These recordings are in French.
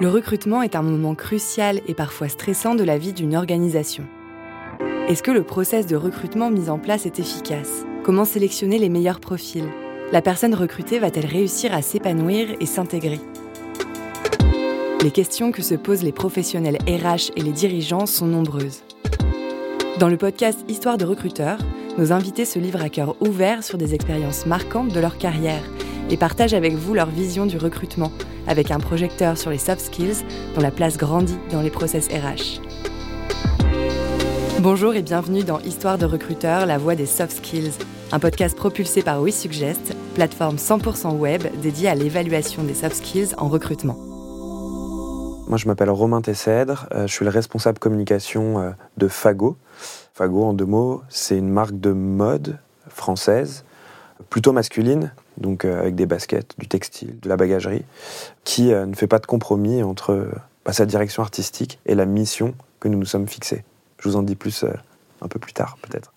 Le recrutement est un moment crucial et parfois stressant de la vie d'une organisation. Est-ce que le process de recrutement mis en place est efficace? Comment sélectionner les meilleurs profils? La personne recrutée va-t-elle réussir à s'épanouir et s'intégrer? Les questions que se posent les professionnels RH et les dirigeants sont nombreuses. Dans le podcast Histoire de recruteurs, nos invités se livrent à cœur ouvert sur des expériences marquantes de leur carrière et partagent avec vous leur vision du recrutement, avec un projecteur sur les soft skills dont la place grandit dans les process RH. Bonjour et bienvenue dans Histoire de recruteurs, la voix des soft skills, un podcast propulsé par WeSuggest, plateforme 100% web dédiée à l'évaluation des soft skills en recrutement. Moi, je m'appelle Romain Tessèdre, euh, je suis le responsable communication euh, de Fago. Fago, en deux mots, c'est une marque de mode française, plutôt masculine, donc euh, avec des baskets, du textile, de la bagagerie, qui ne fait pas de compromis entre bah, sa direction artistique et la mission que nous nous sommes fixés. Je vous en dis plus un peu plus tard, peut-être.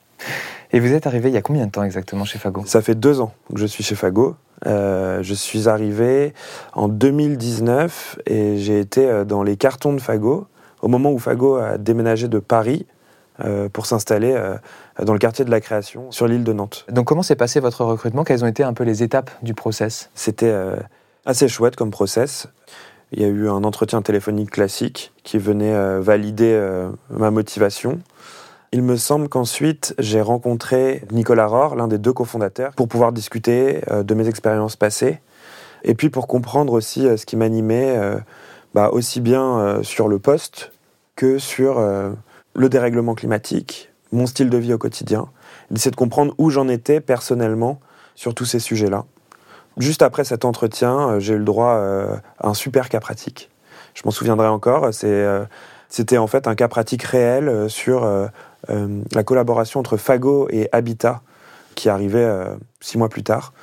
Et vous êtes arrivé il y a combien de temps exactement chez Fago? Ça fait deux ans que je suis chez Fago. Euh, je suis arrivé en 2019 et j'ai été euh, dans les cartons de Fago au moment où Fago a déménagé de Paris euh, pour s'installer dans le quartier de la création sur l'île de Nantes. Donc comment s'est passé votre recrutement? Quelles ont été un peu les étapes du process? C'était assez chouette comme process. Il y a eu un entretien téléphonique classique qui venait valider ma motivation. Il me semble qu'ensuite, j'ai rencontré Nicolas Rohr, l'un des deux cofondateurs, pour pouvoir discuter euh, de mes expériences passées, et puis pour comprendre aussi euh, ce qui m'animait, euh, bah, aussi bien sur le poste que sur le dérèglement climatique, mon style de vie au quotidien, d'essayer de comprendre où j'en étais personnellement sur tous ces sujets-là. Juste après cet entretien, j'ai eu le droit à un super cas pratique. Je m'en souviendrai encore. C'était en fait un cas pratique réel sur euh, la collaboration entre Fago et Habitat, qui arrivait euh, six mois plus tard.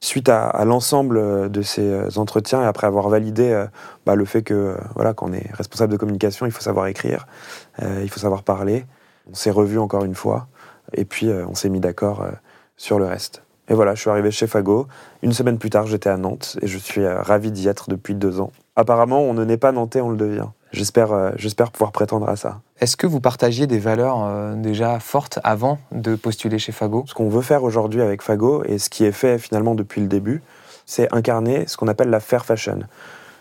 Suite à, l'ensemble de ces euh, entretiens et après avoir validé bah, le fait que voilà, quand on est responsable de communication, il faut savoir écrire, il faut savoir parler. On s'est revu encore une fois et puis on s'est mis d'accord sur le reste. Et voilà, je suis arrivé chez Fago. Une semaine plus tard, j'étais à Nantes et je suis ravi d'y être depuis deux ans. Apparemment, on ne naît pas nantais, on le devient. J'espère, euh, j'espère pouvoir prétendre à ça. Est-ce que vous partagiez des valeurs euh, déjà fortes avant de postuler chez Fago? Ce qu'on veut faire aujourd'hui avec Fago, et ce qui est fait finalement depuis le début, c'est incarner ce qu'on appelle la fair fashion.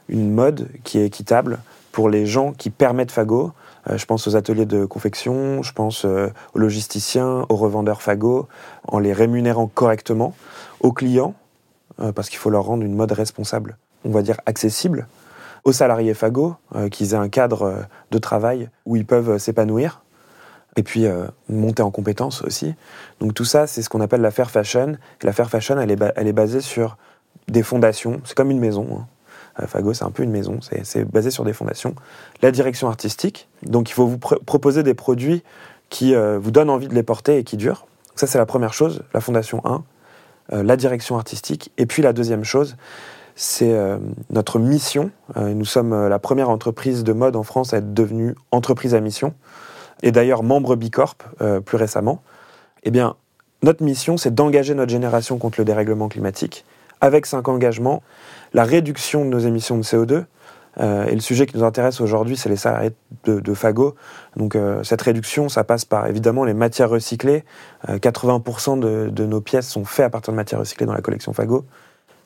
Une mode qui est équitable pour les gens qui permettent Fago. Euh, je pense aux ateliers de confection, je pense aux logisticiens, aux revendeurs Fago, en les rémunérant correctement, aux clients, parce qu'il faut leur rendre une mode responsable, on va dire accessible, aux salariés Fago, euh, qu'ils aient un cadre euh, de travail où ils peuvent euh, s'épanouir, et puis monter en compétences aussi. Donc tout ça, c'est ce qu'on appelle la fair fashion. Et la fair fashion, elle est, elle est basée sur des fondations. C'est comme une maison. Hein. Fago, c'est un peu une maison. C'est basé sur des fondations. La direction artistique. Donc il faut vous proposer des produits qui vous donnent envie de les porter et qui durent. Ça, c'est la première chose, la fondation 1. la direction artistique. Et puis la deuxième chose, c'est euh, notre mission. Euh, nous sommes euh, la première entreprise de mode en France à être devenue entreprise à mission, et d'ailleurs membre Bicorp plus récemment. Eh bien, notre mission, c'est d'engager notre génération contre le dérèglement climatique, avec cinq engagements, la réduction de nos émissions de CO2, et le sujet qui nous intéresse aujourd'hui, c'est les salariés de, Fago. Donc cette réduction, ça passe par évidemment les matières recyclées. 80% de, de, nos pièces sont faites à partir de matières recyclées dans la collection Fago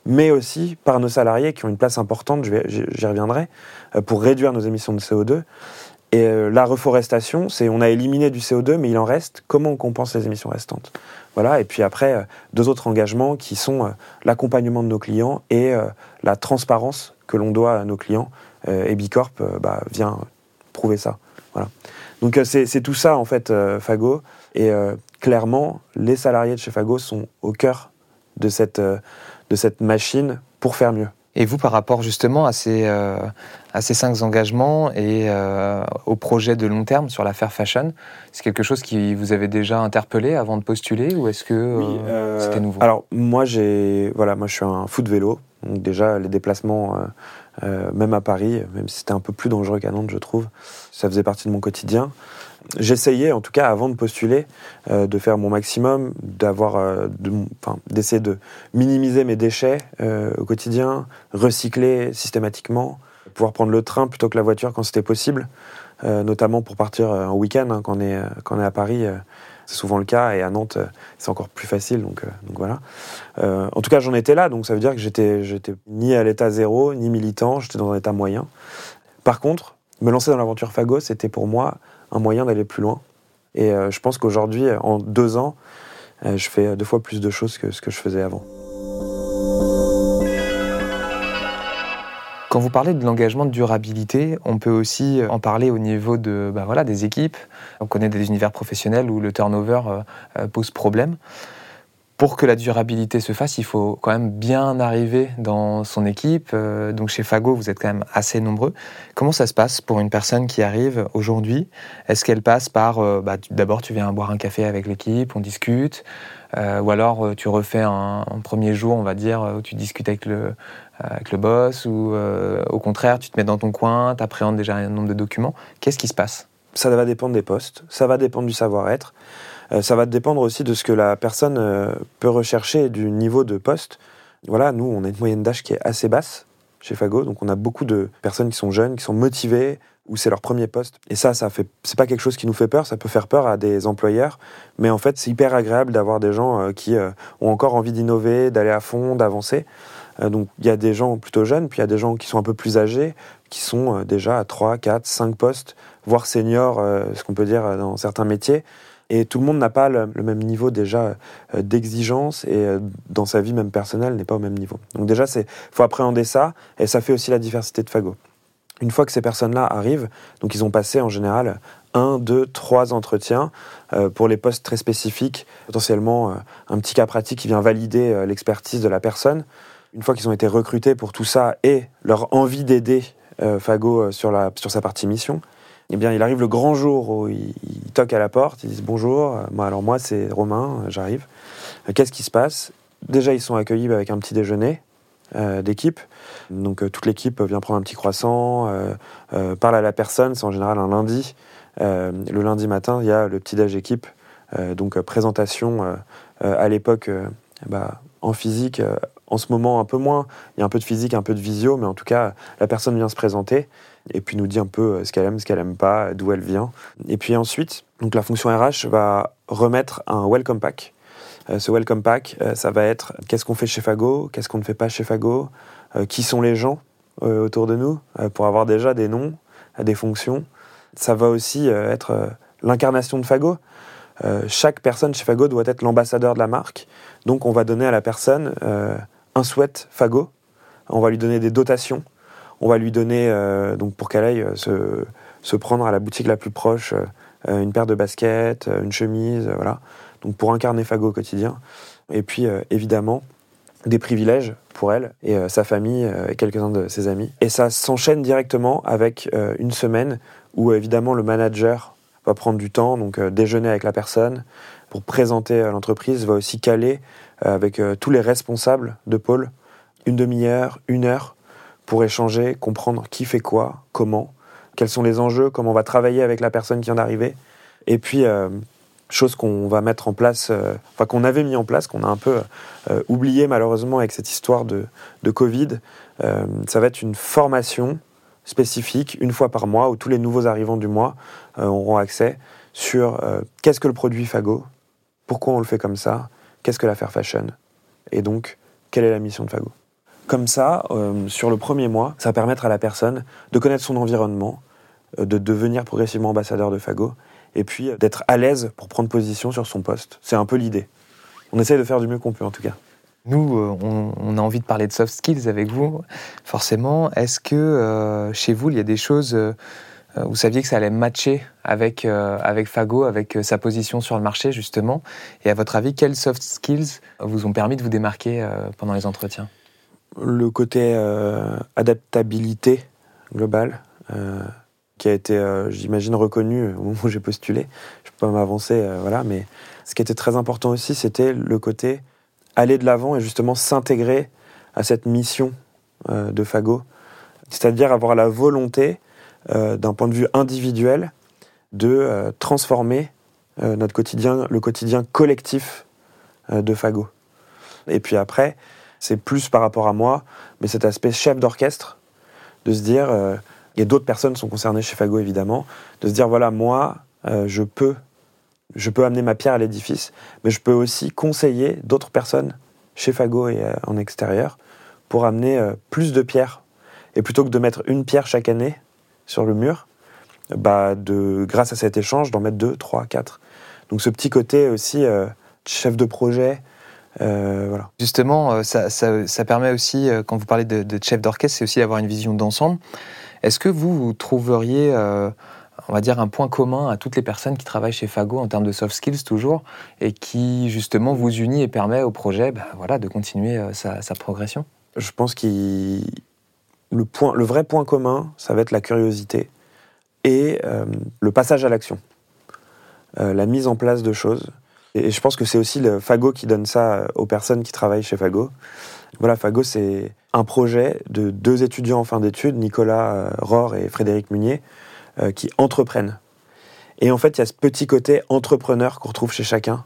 mais aussi par nos salariés qui ont une place importante, j'y reviendrai, euh, pour réduire nos émissions de CO2. Et euh, la reforestation, c'est on a éliminé du CO2, mais il en reste. Comment on compense les émissions restantes? Voilà. Et puis après, euh, deux autres engagements qui sont l'accompagnement de nos clients et la transparence que l'on doit à nos clients. et Bicorp bah, vient prouver ça. Voilà. Donc c'est tout ça en fait, Fago. Et clairement, les salariés de chez Fago sont au cœur de cette de cette machine pour faire mieux. Et vous, par rapport justement à ces, euh, à ces cinq engagements et euh, au projet de long terme sur la fair fashion, c'est quelque chose qui vous avait déjà interpellé avant de postuler ou est-ce que euh, c'était nouveau? Alors moi, j'ai, voilà, moi je suis un fou de vélo, donc déjà les déplacements, même à Paris, même si c'était un peu plus dangereux qu'à Nantes, je trouve, ça faisait partie de mon quotidien j'essayais, en tout cas avant de postuler, euh, de faire mon maximum, d'avoir, euh, d'essayer de minimiser mes déchets euh, au quotidien, recycler systématiquement, pouvoir prendre le train plutôt que la voiture quand c'était possible, notamment pour partir en week-end hein, quand, on est, quand on est à Paris. c'est souvent le cas et à Nantes c'est encore plus facile donc, donc voilà. en tout cas j'en étais là donc ça veut dire que j'étais j'étais ni à l'état zéro ni militant j'étais dans un état moyen. Par contre me lancer dans l'aventure Fago c'était pour moi un moyen d'aller plus loin et je pense qu'aujourd'hui en deux ans je fais deux fois plus de choses que ce que je faisais avant. Quand vous parlez de l'engagement de durabilité, on peut aussi en parler au niveau de, bah voilà, des équipes. On connaît des univers professionnels où le turnover euh, euh, pose problème. Pour que la durabilité se fasse, il faut quand même bien arriver dans son équipe. Euh, donc chez Fago, vous êtes quand même assez nombreux. Comment ça se passe pour une personne qui arrive aujourd'hui? Est-ce qu'elle passe par, bah, d'abord tu viens boire un café avec l'équipe, on discute, ou alors tu refais un, premier jour, on va dire, où tu discutes avec le, avec le boss ou euh, au contraire, tu te mets dans ton coin, tu appréhendes déjà un nombre de documents Qu'est-ce qui se passe? Ça va dépendre des postes, ça va dépendre du savoir-être, euh, ça va dépendre aussi de ce que la personne euh, peut rechercher du niveau de poste. Voilà, nous, on a une moyenne d'âge qui est assez basse chez Fago, donc on a beaucoup de personnes qui sont jeunes, qui sont motivées, ou c'est leur premier poste. Et ça, ça fait, c'est pas quelque chose qui nous fait peur, ça peut faire peur à des employeurs, mais en fait, c'est hyper agréable d'avoir des gens qui ont encore envie d'innover, d'aller à fond, d'avancer. Euh, donc il y a des gens plutôt jeunes, puis il y a des gens qui sont un peu plus âgés, qui sont euh, déjà à 3, 4, 5 postes, voire seniors, euh, ce qu'on peut dire dans certains métiers. Et tout le monde n'a pas le, même niveau déjà d'exigence et dans sa vie même personnelle n'est pas au même niveau. Donc déjà, il faut appréhender ça et ça fait aussi la diversité de Fago. Une fois que ces personnes-là arrivent, donc ils ont passé en général un, deux, trois entretiens pour les postes très spécifiques, potentiellement un petit cas pratique qui vient valider l'expertise de la personne une fois qu'ils ont été recrutés pour tout ça et leur envie d'aider euh, Fago euh, sur, la, sur sa partie mission, eh bien, il arrive le grand jour où ils, toquent à la porte, ils disent bonjour, euh, moi, alors moi c'est Romain, j'arrive. Qu'est-ce qui se passe? Déjà, ils sont accueillis avec un petit déjeuner d'équipe. Donc toute l'équipe vient prendre un petit croissant, parle à la personne, c'est en général un lundi. le lundi matin, il y a le petit déj équipe, donc présentation à l'époque bah, en physique en ce moment, un peu moins. Il y a un peu de physique, un peu de visio, mais en tout cas, la personne vient se présenter et puis nous dit un peu euh, ce qu'elle aime, ce qu'elle aime pas, d'où elle vient. Et puis ensuite, donc la fonction RH va remettre un welcome pack. Euh, ce welcome pack, euh, ça va être qu'est-ce qu'on fait chez Fago, qu'est-ce qu'on ne fait pas chez Fago, qui sont les gens autour de nous, pour avoir déjà des noms, des fonctions. Ça va aussi être l'incarnation de Fago. chaque personne chez Fago doit être l'ambassadeur de la marque. Donc on va donner à la personne un souhait Fago. On va lui donner des dotations. On va lui donner, euh, donc pour qu'elle aille euh, se, prendre à la boutique la plus proche, euh, une paire de baskets, une chemise, voilà. Donc pour incarner Fago au quotidien. Et puis évidemment, des privilèges pour elle et sa famille et quelques-uns de ses amis. Et ça s'enchaîne directement avec une semaine où évidemment le manager va prendre du temps, donc déjeuner avec la personne pour présenter l'entreprise, va aussi caler avec tous les responsables de pôle, une demi-heure, une heure, pour échanger, comprendre qui fait quoi, comment, quels sont les enjeux, comment on va travailler avec la personne qui vient d'arriver. Et puis, euh, chose qu'on va mettre en place, enfin qu'on avait mis en place, qu'on a un peu oublié malheureusement avec cette histoire de, de Covid, ça va être une formation spécifique, une fois par mois, où tous les nouveaux arrivants du mois auront accès sur qu'est-ce que le produit Fago, pourquoi on le fait comme ça, qu'est-ce que la fair fashion Et donc, quelle est la mission de Fago Comme ça, euh, sur le premier mois, ça va permettre à la personne de connaître son environnement, euh, de devenir progressivement ambassadeur de Fago, et puis euh, d'être à l'aise pour prendre position sur son poste. C'est un peu l'idée. On essaye de faire du mieux qu'on peut en tout cas. Nous, on, a envie de parler de soft skills avec vous, forcément. Est-ce que chez vous, il y a des choses vous saviez que ça allait matcher avec, avec Fago, avec sa position sur le marché, justement? Et à votre avis, quels soft skills vous ont permis de vous démarquer pendant les entretiens? Le côté adaptabilité globale, qui a été, j'imagine, reconnu au moment où j'ai postulé. Je peux pas m'avancer, voilà, mais ce qui était très important aussi, c'était le côté aller de l'avant et justement s'intégrer à cette mission de Fago, c'est-à-dire avoir la volonté euh, d'un point de vue individuel, de euh, transformer euh, notre quotidien, le quotidien collectif de Fago. Et puis après, c'est plus par rapport à moi, mais cet aspect chef d'orchestre, de se dire, et d'autres personnes sont concernées chez Fago évidemment, de se dire voilà, moi, je peux je peux amener ma pierre à l'édifice, mais je peux aussi conseiller d'autres personnes chez Fago et euh, en extérieur pour amener euh, plus de pierres. Et plutôt que de mettre une pierre chaque année sur le mur, bah de, grâce à cet échange, d'en mettre deux, trois, quatre. Donc ce petit côté aussi euh, chef de projet, voilà. Justement, ça, ça, permet aussi, quand vous parlez de, chef d'orchestre, c'est aussi d'avoir une vision d'ensemble. Est-ce que vous, vous trouveriez on va dire, un point commun à toutes les personnes qui travaillent chez Fago en termes de soft skills toujours, et qui justement vous unit et permet au projet bah, voilà, de continuer euh, sa, progression? Je pense que le, le vrai point commun, ça va être la curiosité et euh, le passage à l'action, euh, la mise en place de choses. Et je pense que c'est aussi le Fago qui donne ça aux personnes qui travaillent chez Fago. Voilà, Fago, c'est un projet de deux étudiants en fin d'études, Nicolas Rohr et Frédéric Munier, euh, qui entreprennent. Et en fait, il y a ce petit côté entrepreneur qu'on retrouve chez chacun,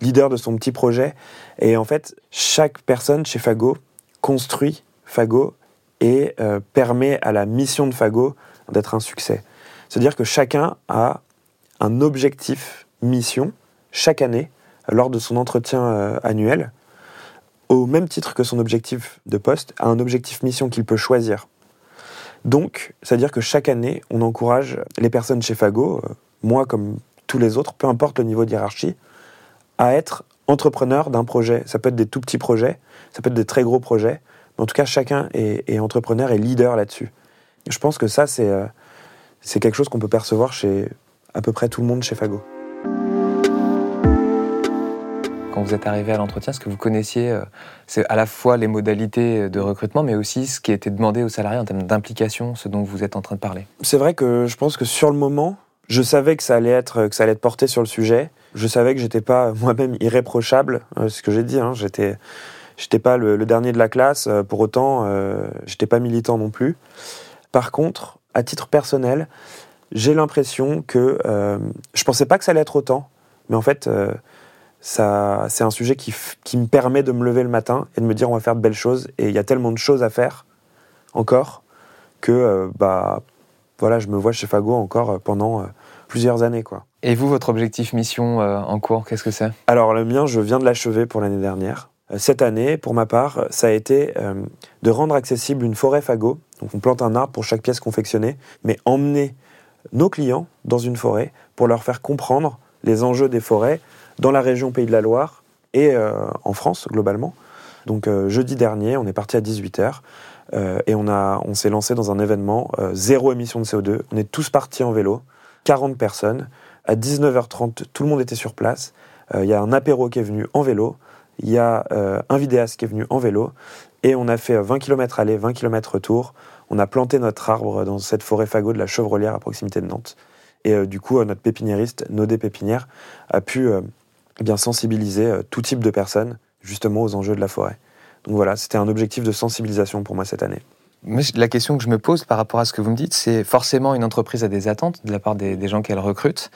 leader de son petit projet. Et en fait, chaque personne chez Fago construit Fago et euh, permet à la mission de Fago d'être un succès. C'est-à-dire que chacun a un objectif mission chaque année lors de son entretien euh, annuel, au même titre que son objectif de poste, a un objectif mission qu'il peut choisir. Donc, c'est-à-dire que chaque année, on encourage les personnes chez Fago, euh, moi comme tous les autres, peu importe le niveau de hiérarchie, à être entrepreneur d'un projet. Ça peut être des tout petits projets, ça peut être des très gros projets, mais en tout cas, chacun est, entrepreneur et leader là-dessus. Je pense que ça, euh, c'est quelque chose qu'on peut percevoir chez à peu près tout le monde chez Fago quand vous êtes arrivé à l'entretien, ce que vous connaissiez, euh, c'est à la fois les modalités de recrutement, mais aussi ce qui était demandé aux salariés en termes d'implication, ce dont vous êtes en train de parler C'est vrai que je pense que sur le moment, je savais que ça allait être, que ça allait être porté sur le sujet. Je savais que j'étais pas moi-même irréprochable, euh, ce que j'ai dit. Hein, j'étais, j'étais pas le, dernier de la classe. Euh, pour autant, j'étais pas militant non plus. Par contre, à titre personnel, j'ai l'impression que je pensais pas que ça allait être autant, mais en fait, ça, c'est un sujet qui, qui, me permet de me lever le matin et de me dire on va faire de belles choses. Et il y a tellement de choses à faire encore que euh, bah voilà, je me vois chez Fago encore euh, pendant euh, plusieurs années quoi. Et vous, votre objectif mission en cours, qu'est-ce que c'est? Alors le mien, je viens de l'achever pour l'année dernière. Cette année, pour ma part, ça a été de rendre accessible une forêt Fago. Donc on plante un arbre pour chaque pièce confectionnée, mais emmener nos clients dans une forêt pour leur faire comprendre les enjeux des forêts, dans la région Pays de la Loire et euh, en France globalement. Donc euh, jeudi dernier, on est parti à 18h euh, et on, on s'est lancé dans un événement zéro émission de CO2. On est tous partis en vélo, 40 personnes. À 19h30, tout le monde était sur place. Il y a un apéro qui est venu en vélo. Il y a un vidéaste qui est venu en vélo. Et on a fait 20 km aller, 20 km retour. On a planté notre arbre dans cette forêt fagot de la Chevrolière à proximité de Nantes. Et du coup, notre pépiniériste, Nodé Pépinière, a pu eh bien sensibiliser euh, tout type de personnes justement aux enjeux de la forêt. Donc voilà, c'était un objectif de sensibilisation pour moi cette année. La question que je me pose par rapport à ce que vous me dites, c'est forcément une entreprise a des attentes de la part des, gens qu'elle recrute.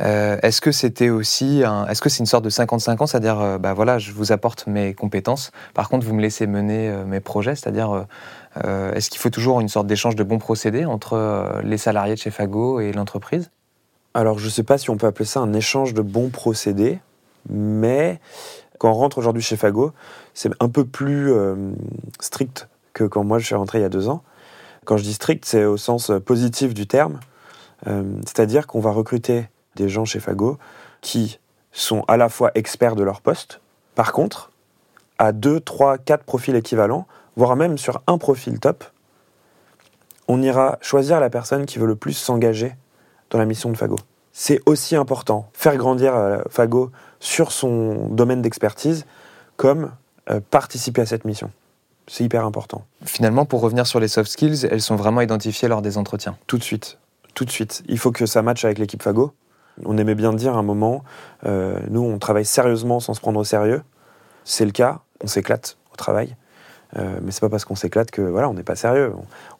Euh, est-ce que c'était aussi, est-ce que c'est une sorte de 50-50, c'est-à-dire, euh, bah voilà, je vous apporte mes compétences, par contre vous me laissez mener mes projets, c'est-à-dire, est-ce qu'il faut toujours une sorte d'échange de bons procédés entre les salariés de chez Fago et l'entreprise? Alors je ne sais pas si on peut appeler ça un échange de bons procédés, mais quand on rentre aujourd'hui chez Fago, c'est un peu plus euh, strict que quand moi je suis rentré il y a deux ans. Quand je dis strict, c'est au sens positif du terme, euh, c'est-à-dire qu'on va recruter des gens chez Fago qui sont à la fois experts de leur poste, par contre, à deux, trois, quatre profils équivalents, voire même sur un profil top, on ira choisir la personne qui veut le plus s'engager dans la mission de Fago. C'est aussi important, faire grandir euh, Fago sur son domaine d'expertise, comme euh, participer à cette mission. C'est hyper important. Finalement, pour revenir sur les soft skills, elles sont vraiment identifiées lors des entretiens Tout de suite. Tout de suite. Il faut que ça matche avec l'équipe Fago. On aimait bien dire à un moment, euh, nous, on travaille sérieusement sans se prendre au sérieux. C'est le cas, on s'éclate au travail. Euh, mais c'est pas parce qu'on s'éclate que voilà, on n'est pas sérieux.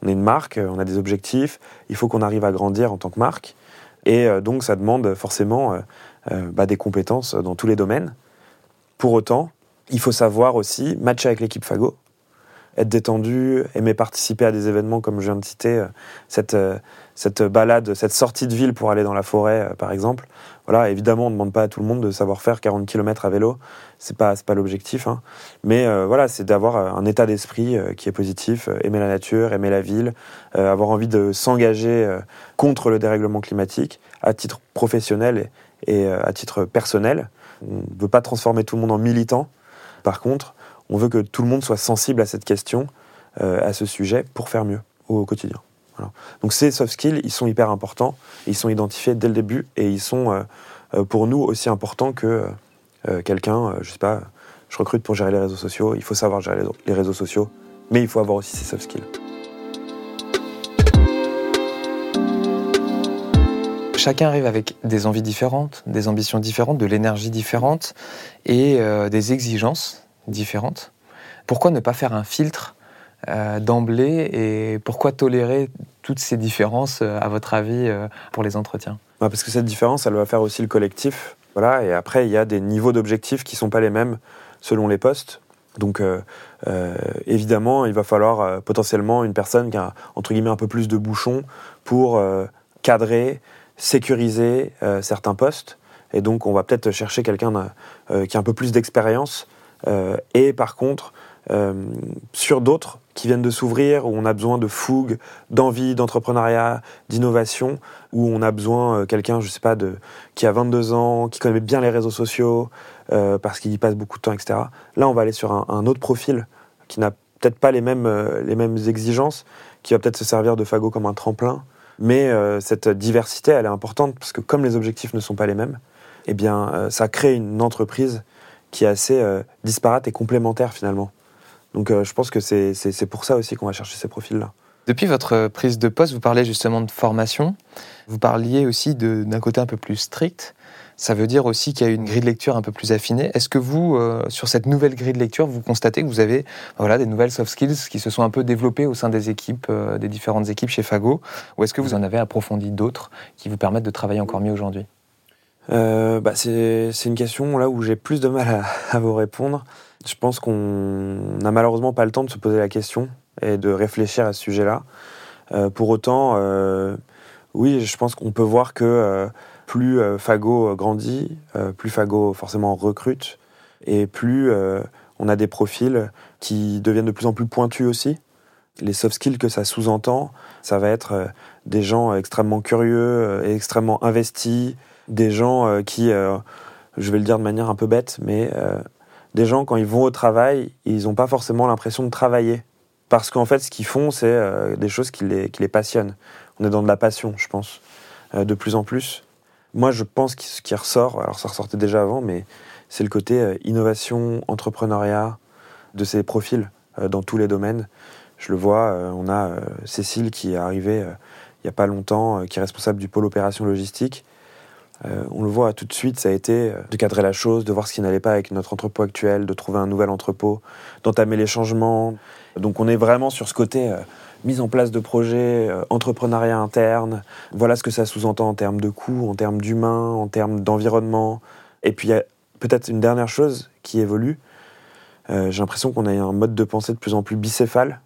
On, est une marque, on a des objectifs. Il faut qu'on arrive à grandir en tant que marque. Et euh, donc, ça demande forcément euh, euh, bah, des compétences dans tous les domaines. Pour autant, il faut savoir aussi matcher avec l'équipe Fago. Être détendu, aimer participer à des événements comme je viens de citer, cette, cette balade, cette sortie de ville pour aller dans la forêt, par exemple. Voilà, évidemment, on ne demande pas à tout le monde de savoir faire 40 km à vélo, c'est pas pas l'objectif, hein. mais voilà, c'est d'avoir un état d'esprit qui est positif, aimer la nature, aimer la ville, avoir envie de s'engager contre le dérèglement climatique à titre professionnel et, à titre personnel. On ne veut pas transformer tout le monde en militant. Par contre, on veut que tout le monde soit sensible à cette question, euh, à ce sujet, pour faire mieux au quotidien. Donc ces soft skills, ils sont hyper importants, ils sont identifiés dès le début et ils sont euh, euh, pour nous aussi importants que quelqu'un, je sais pas, je recrute pour gérer les réseaux sociaux, il faut savoir gérer les réseaux sociaux, mais il faut avoir aussi ces soft skills. Chacun arrive avec des envies différentes, des ambitions différentes, de l'énergie différente et des exigences différentes. Pourquoi ne pas faire un filtre euh, d'emblée et pourquoi tolérer toutes ces différences, euh, à votre avis, pour les entretiens? Bah, Parce que cette différence, elle va faire aussi le collectif. Voilà, et après, il y a des niveaux d'objectifs qui ne sont pas les mêmes selon les postes. Donc, évidemment, il va falloir potentiellement une personne qui a, entre guillemets, un peu plus de bouchons pour cadrer, sécuriser euh, certains postes. Et donc, on va peut-être chercher quelqu'un euh, qui a un peu plus d'expérience. Euh, et par contre, sur d'autres qui viennent de s'ouvrir, où on a besoin de fougue, d'envie, d'entrepreneuriat, d'innovation, où on a besoin quelqu'un, je sais pas, qui a 22 ans, qui connaît bien les réseaux sociaux, parce qu'il y passe beaucoup de temps, etc. Là, on va aller sur un, autre profil qui n'a peut-être pas les mêmes, les mêmes exigences, qui va peut-être se servir de Fago comme un tremplin, mais euh, cette diversité, elle est importante parce que comme les objectifs ne sont pas les mêmes, eh bien, euh, ça crée une entreprise qui est assez euh, disparate et complémentaire finalement. Donc je pense que c'est pour ça aussi qu'on va chercher ces profils-là. Depuis votre prise de poste, vous parlez justement de formation. Vous parliez aussi d'un côté un peu plus strict ça veut dire aussi qu'il y a une grille de lecture un peu plus affinée. Est-ce que vous, euh, sur cette nouvelle grille de lecture, vous constatez que vous avez voilà, des nouvelles soft skills qui se sont un peu développées au sein des équipes, euh, des différentes équipes chez Fago? Ou est-ce que vous en avez approfondi d'autres qui vous permettent de travailler encore mieux aujourd'hui? Euh, bah c'est une question là où j'ai plus de mal à, vous répondre. Je pense qu'on n'a malheureusement pas le temps de se poser la question et de réfléchir à ce sujet-là. pour autant, oui, je pense qu'on peut voir que plus euh, Fago euh, grandit, euh, plus Fago forcément recrute, et plus on a des profils qui deviennent de plus en plus pointus aussi. Les soft skills que ça sous-entend, ça va être des gens extrêmement curieux et extrêmement investis, des gens qui, je vais le dire de manière un peu bête, mais des gens quand ils vont au travail, ils n'ont pas forcément l'impression de travailler. Parce qu'en fait, ce qu'ils font, c'est des choses qui les, qui les passionnent. On est dans de la passion, je pense, de plus en plus. Moi, je pense que ce qui ressort, alors ça ressortait déjà avant, mais c'est le côté euh, innovation, entrepreneuriat de ces profils euh, dans tous les domaines. Je le vois, euh, on a Cécile qui est arrivée il n'y a pas longtemps, qui est responsable du pôle opération logistique. On le voit tout de suite, ça a été de cadrer la chose, de voir ce qui n'allait pas avec notre entrepôt actuel, de trouver un nouvel entrepôt, d'entamer les changements. Donc on est vraiment sur ce côté mise en place de projets, euh, entrepreneuriat interne. Voilà ce que ça sous-entend en termes de coûts, en termes d'humains, en termes d'environnement. Et puis il y a peut-être une dernière chose qui évolue. Euh, j'ai l'impression qu'on a un mode de pensée de plus en plus bicéphale.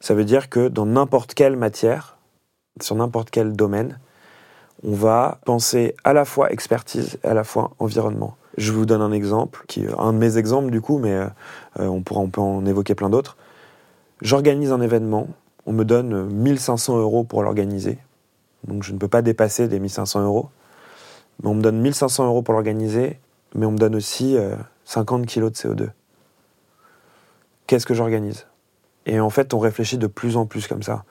Ça veut dire que dans n'importe quelle matière, sur n'importe quel domaine, on va penser à la fois expertise et à la fois environnement. Je vous donne un exemple, qui est un de mes exemples du coup, mais euh, on, pourra, peut en évoquer plein d'autres. J'organise un événement, on me donne 1500 euros pour l'organiser. Donc je ne peux pas dépasser des 1500 euros. Mais on me donne 1500 euros pour l'organiser, mais on me donne aussi 50 euh, kilos de CO2. Qu'est-ce que j'organise? Et en fait, on réfléchit de plus en plus comme ça.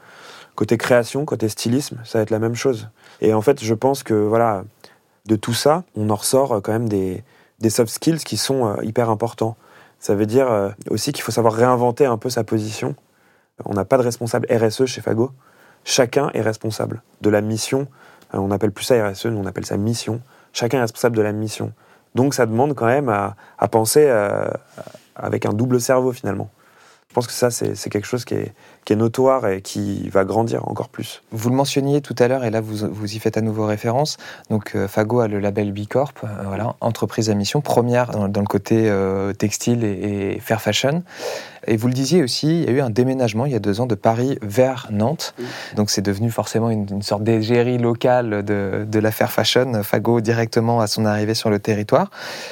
Côté création, côté stylisme, ça va être la même chose. Et en fait, je pense que voilà, de tout ça, on en ressort euh, quand même des, soft skills qui sont euh, hyper importants. Ça veut dire aussi qu'il faut savoir réinventer un peu sa position on n'a pas de responsable RSE chez Fago. Chacun est responsable de la mission. Euh, on n'appelle plus ça RSE, nous on appelle ça mission. Chacun est responsable de la mission. Donc ça demande quand même à, penser euh, avec un double cerveau finalement. Je pense que ça, c'est quelque chose qui est, qui est, notoire et qui va grandir encore plus. Vous le mentionniez tout à l'heure, et là vous, vous, y faites à nouveau référence. Donc euh, Fago a le label B Corp, euh, voilà, entreprise à mission première dans, le côté euh, textile et, et, fair fashion. Et vous le disiez aussi, il y a eu un déménagement il y a deux ans de Paris vers Nantes. Donc c'est devenu forcément une, sorte d'égérie locale de, de, la fair fashion, Fago directement à son arrivée sur le territoire.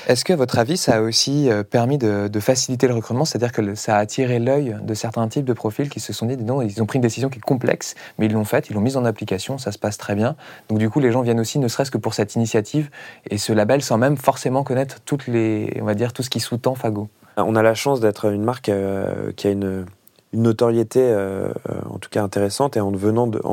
Est-ce que, à votre avis, ça a aussi euh, permis de, de faciliter le recrutement? C'est-à-dire que ça a attiré l'œil de certains types de profils qui se sont ils ont pris une décision qui est complexe, mais ils l'ont faite, ils l'ont mise en application, ça se passe très bien. Donc du coup, les gens viennent aussi, ne serait-ce que pour cette initiative et ce label, sans même forcément connaître toutes les, on va dire, tout ce qui sous-tend Fago. On a la chance d'être une marque euh, qui a une, notoriété, euh, en tout cas intéressante, et en,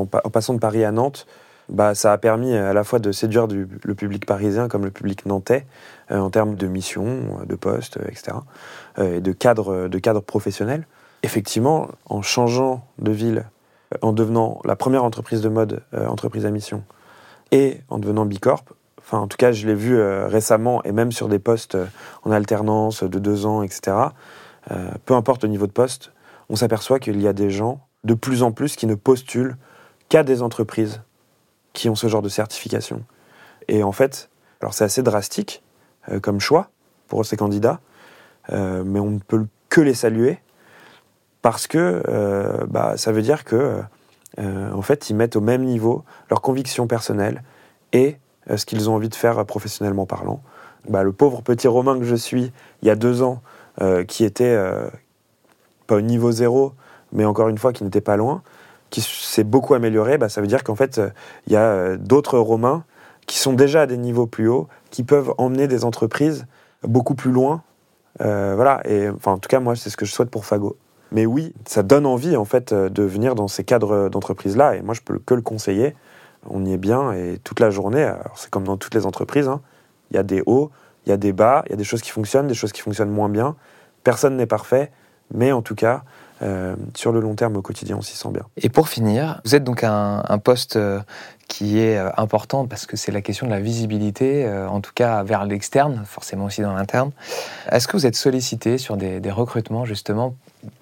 passant de Paris à Nantes, bah, ça a permis à la fois de séduire le public parisien comme le public nantais euh, en termes de mission, de poste, etc., et de cadre professionnel. Effectivement, en changeant de ville, en devenant la première entreprise de mode, entreprise à mission, et en devenant Bicorp, Enfin, en tout cas, je l'ai vu euh, récemment et même sur des postes euh, en alternance de deux ans, etc. Euh, peu importe le niveau de poste, on s'aperçoit qu'il y a des gens de plus en plus qui ne postulent qu'à des entreprises qui ont ce genre de certification. Et en fait, alors c'est assez drastique comme choix pour ces candidats, mais on ne peut que les saluer parce que bah, ça veut dire que en fait, ils mettent au même niveau leurs convictions personnelles et euh, ce qu'ils ont envie de faire euh, professionnellement parlant. Bah, le pauvre petit Romain que je suis, il y a deux ans, euh, qui était pas au niveau zéro, mais encore une fois qui n'était pas loin, qui s'est beaucoup amélioré, bah, ça veut dire qu'en fait, il y a d'autres Romains qui sont déjà à des niveaux plus hauts, qui peuvent emmener des entreprises beaucoup plus loin. voilà, et enfin, en tout cas, moi, c'est ce que je souhaite pour Fago. Mais oui, ça donne envie, en fait, de venir dans ces cadres d'entreprise-là, et moi, je peux que le conseiller on y est bien et toute la journée, c'est comme dans toutes les entreprises, hein. il y a des hauts, il y a des bas, il y a des choses qui fonctionnent, des choses qui fonctionnent moins bien. Personne n'est parfait, mais en tout cas, euh, sur le long terme au quotidien, on s'y sent bien. Et pour finir, vous êtes donc un, un poste euh, qui est euh, important parce que c'est la question de la visibilité, en tout cas vers l'externe, forcément aussi dans l'interne. Est-ce que vous êtes sollicité sur des, des recrutements justement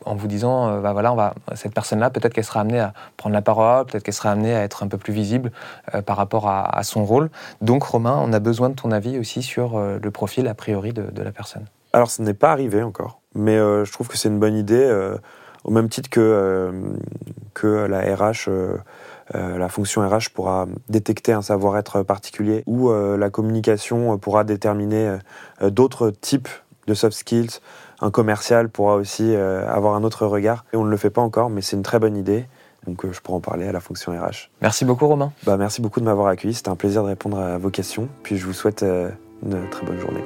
en vous disant, euh, bah voilà, on va, cette personne-là, peut-être qu'elle sera amenée à prendre la parole, peut-être qu'elle sera amenée à être un peu plus visible euh, par rapport à, son rôle. Donc, Romain, on a besoin de ton avis aussi sur euh, le profil a priori de, la personne. Alors, ce n'est pas arrivé encore, mais je trouve que c'est une bonne idée, au même titre que, que la RH. la fonction RH pourra détecter un savoir-être particulier ou la communication pourra déterminer d'autres types de soft skills, un commercial pourra aussi euh, avoir un autre regard. Et on ne le fait pas encore, mais c'est une très bonne idée. Donc euh, je pourrais en parler à la fonction RH. Merci beaucoup Romain. Bah, merci beaucoup de m'avoir accueilli. C'était un plaisir de répondre à vos questions. Puis je vous souhaite euh, une très bonne journée.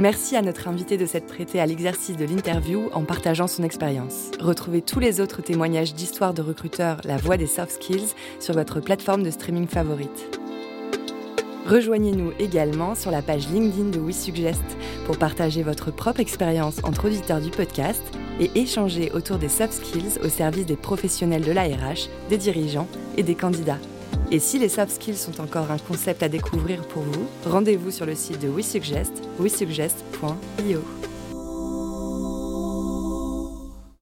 Merci à notre invité de s'être prêté à l'exercice de l'interview en partageant son expérience. Retrouvez tous les autres témoignages d'histoire de recruteurs La Voix des Soft Skills sur votre plateforme de streaming favorite. Rejoignez-nous également sur la page LinkedIn de WeSuggest pour partager votre propre expérience entre auditeurs du podcast et échanger autour des soft skills au service des professionnels de l'ARH, des dirigeants et des candidats. Et si les soft skills sont encore un concept à découvrir pour vous, rendez-vous sur le site de WeSuggest, wesuggest.io.